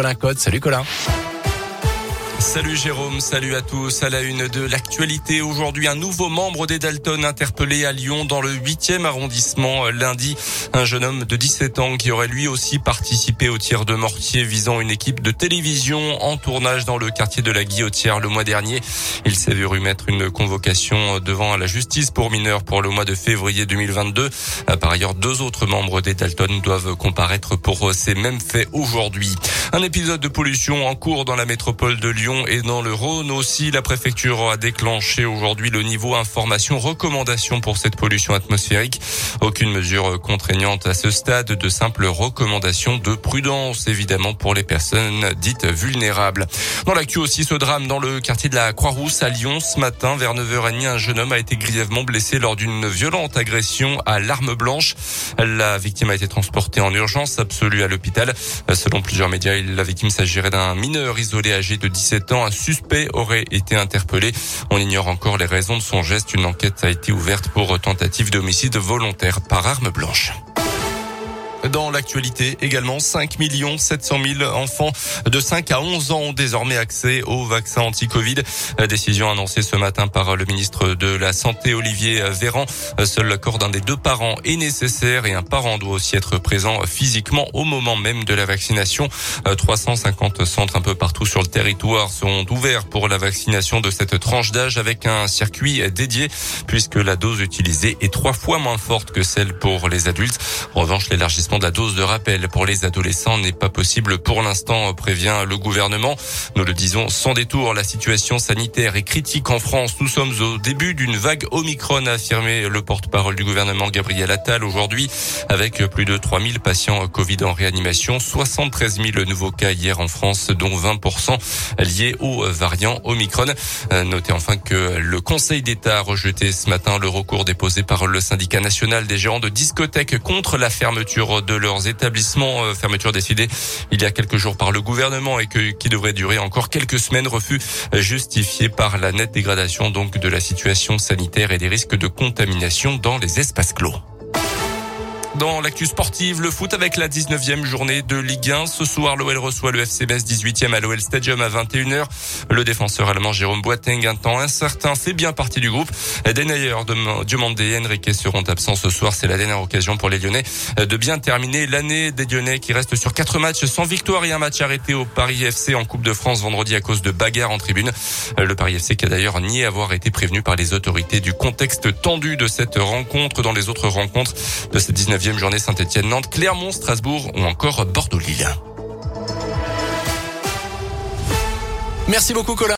Colin Code. Salut Colin. Salut Jérôme, salut à tous. À la une de l'actualité, aujourd'hui, un nouveau membre des Dalton interpellé à Lyon dans le 8e arrondissement euh, lundi. Un jeune homme de 17 ans qui aurait lui aussi participé au tir de mortier visant une équipe de télévision en tournage dans le quartier de la Guillotière le mois dernier. Il s'est vu remettre une convocation devant la justice pour mineurs pour le mois de février 2022. Euh, par ailleurs, deux autres membres des Dalton doivent comparaître pour ces mêmes faits aujourd'hui. Un épisode de pollution en cours dans la métropole de Lyon et dans le Rhône aussi. La préfecture a déclenché aujourd'hui le niveau information recommandation pour cette pollution atmosphérique. Aucune mesure contraignante à ce stade, de simples recommandations de prudence évidemment pour les personnes dites vulnérables. Dans l'actu aussi ce drame dans le quartier de la Croix-Rousse à Lyon ce matin vers 9h30 un jeune homme a été grièvement blessé lors d'une violente agression à l'arme blanche. La victime a été transportée en urgence absolue à l'hôpital. Selon plusieurs médias, la victime s'agirait d'un mineur isolé âgé de 17 un suspect aurait été interpellé. On ignore encore les raisons de son geste. Une enquête a été ouverte pour tentative d'homicide volontaire par arme blanche. Dans l'actualité également, 5 700 000 enfants de 5 à 11 ans ont désormais accès au vaccin anti-Covid. Décision annoncée ce matin par le ministre de la Santé, Olivier Véran. Seul l'accord d'un des deux parents est nécessaire et un parent doit aussi être présent physiquement au moment même de la vaccination. 350 centres un peu partout sur le territoire sont ouverts pour la vaccination de cette tranche d'âge avec un circuit dédié puisque la dose utilisée est trois fois moins forte que celle pour les adultes. En revanche, l'élargissement de la dose de rappel pour les adolescents n'est pas possible pour l'instant, prévient le gouvernement. Nous le disons sans détour, la situation sanitaire est critique en France. Nous sommes au début d'une vague Omicron, a affirmé le porte-parole du gouvernement Gabriel Attal aujourd'hui, avec plus de 3000 patients Covid en réanimation, 73 000 nouveaux cas hier en France, dont 20% liés au variant Omicron. Notez enfin que le Conseil d'État a rejeté ce matin le recours déposé par le syndicat national des gérants de discothèques contre la fermeture de leurs établissements. Euh, fermeture décidée il y a quelques jours par le gouvernement et que, qui devrait durer encore quelques semaines. Refus justifié par la nette dégradation donc de la situation sanitaire et des risques de contamination dans les espaces clos. Dans l'actu sportive, le foot avec la 19e journée de Ligue 1. Ce soir, l'OL reçoit le FC Metz 18e à l'OL Stadium à 21h. Le défenseur allemand Jérôme Boateng, un temps incertain, fait bien partie du groupe. Denayer, Diomandé et Enrique seront absents ce soir. C'est la dernière occasion pour les Lyonnais de bien terminer l'année des Lyonnais qui restent sur quatre matchs sans victoire et un match arrêté au Paris FC en Coupe de France vendredi à cause de bagarres en tribune. Le Paris FC qui a d'ailleurs nié avoir été prévenu par les autorités du contexte tendu de cette rencontre dans les autres rencontres de cette 19 journée Saint-Etienne-Nantes, Clermont, Strasbourg ou encore Bordeaux-Lille. Merci beaucoup Colin.